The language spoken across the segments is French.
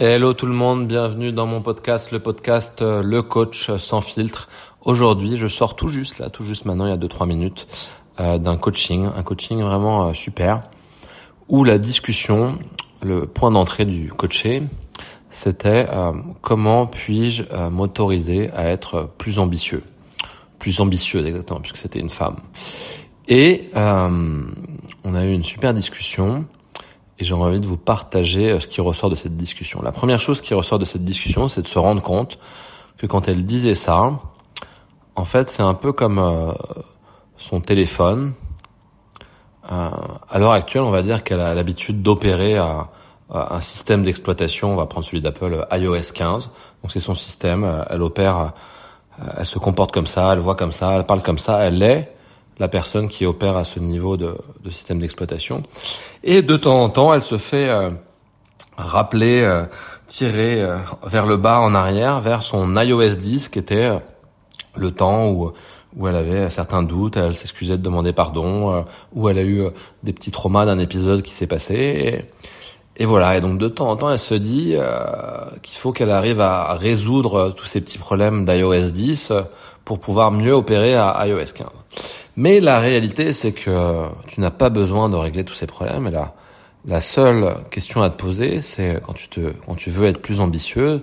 Hello tout le monde, bienvenue dans mon podcast, le podcast euh, Le Coach sans filtre. Aujourd'hui, je sors tout juste là, tout juste maintenant, il y a 2-3 minutes, euh, d'un coaching, un coaching vraiment euh, super, où la discussion, le point d'entrée du coaché, c'était comment puis-je m'autoriser à être plus ambitieux, plus ambitieuse exactement, puisque c'était une femme. Et on a eu une super discussion et j'ai envie de vous partager euh, ce qui ressort de cette discussion. La première chose qui ressort de cette discussion, c'est de se rendre compte que quand elle disait ça, en fait, c'est un peu comme euh, son téléphone. Euh, à l'heure actuelle, on va dire qu'elle a l'habitude d'opérer à, un système d'exploitation. On va prendre celui d'Apple, iOS 15. Donc c'est son système. Elle opère, elle se comporte comme ça, elle voit comme ça, elle parle comme ça. Elle est la personne qui opère à ce niveau de, de système d'exploitation. Et de temps en temps, elle se fait euh, rappeler, euh, tirer euh, vers le bas en arrière, vers son iOS 10, qui était le temps où où elle avait certains doutes, elle s'excusait de demander pardon, où elle a eu des petits traumas d'un épisode qui s'est passé. Et, voilà, et donc de temps en temps, elle se dit qu'il faut qu'elle arrive à résoudre tous ces petits problèmes d'iOS 10 pour pouvoir mieux opérer à iOS 15. Mais la réalité, c'est que tu n'as pas besoin de régler tous ces problèmes. Et là, la seule question à te poser, c'est quand tu te, quand tu veux être plus ambitieux,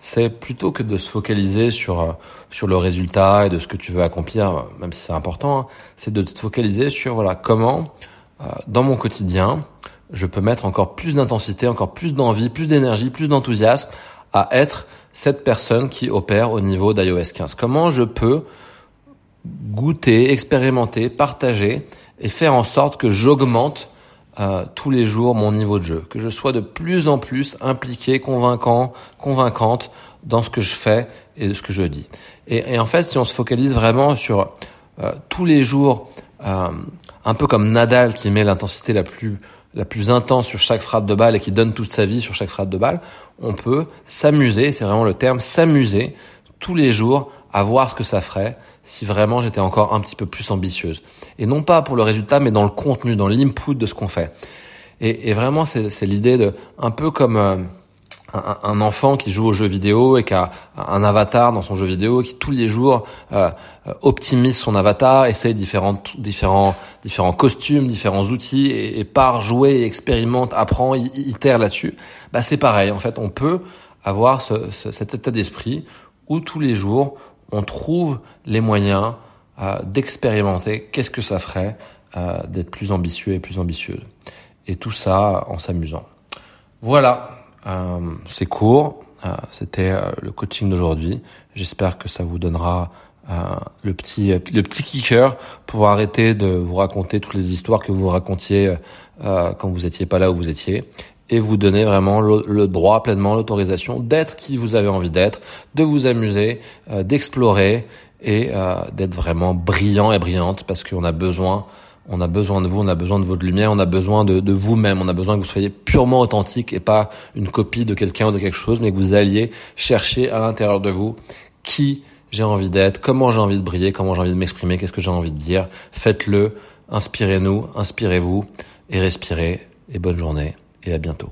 c'est plutôt que de se focaliser sur sur le résultat et de ce que tu veux accomplir, même si c'est important, hein, c'est de te focaliser sur voilà comment euh, dans mon quotidien je peux mettre encore plus d'intensité, encore plus d'envie, plus d'énergie, plus d'enthousiasme à être cette personne qui opère au niveau d'iOS 15. Comment je peux goûter, expérimenter, partager et faire en sorte que j'augmente euh, tous les jours mon niveau de jeu, que je sois de plus en plus impliqué, convaincant, convaincante dans ce que je fais et ce que je dis. Et, et en fait, si on se focalise vraiment sur euh, tous les jours, euh, un peu comme Nadal qui met l'intensité la plus la plus intense sur chaque frappe de balle et qui donne toute sa vie sur chaque frappe de balle, on peut s'amuser, c'est vraiment le terme, s'amuser tous les jours à voir ce que ça ferait si vraiment j'étais encore un petit peu plus ambitieuse. Et non pas pour le résultat, mais dans le contenu, dans l'input de ce qu'on fait. Et, vraiment, c'est l'idée de, un peu comme euh, un, enfant qui joue aux jeux vidéo et qui a un avatar dans son jeu vidéo, qui tous les jours euh, optimise son avatar, essaye différents, différents, différents costumes, différents outils, et, et part jouer, expérimente, apprend, itère là-dessus. Bah c'est pareil. En fait, on peut avoir ce, cet état d'esprit où tous les jours on trouve les moyens euh, d'expérimenter qu'est-ce que ça ferait euh, d'être plus ambitieux et plus ambitieuse. Et tout ça en s'amusant. Voilà, euh, c'est court. C'était le coaching d'aujourd'hui. J'espère que ça vous donnera le petit le petit kicker pour arrêter de vous raconter toutes les histoires que vous racontiez quand vous étiez pas là où vous étiez et vous donner vraiment le, droit pleinement, l'autorisation d'être qui vous avez envie d'être, de vous amuser, euh, d'explorer et euh, d'être vraiment brillant et brillante parce qu'on a besoin, on a besoin de vous, on a besoin de votre lumière, on a besoin de, de vous-même, on a besoin que vous soyez purement authentique et pas une copie de quelqu'un ou de quelque chose, mais que vous alliez chercher à l'intérieur de vous qui j'ai envie d'être, comment j'ai envie de briller, comment j'ai envie de m'exprimer, qu'est-ce que j'ai envie de dire. Faites-le, inspirez-nous, inspirez-vous et respirez et bonne journée et à bientôt.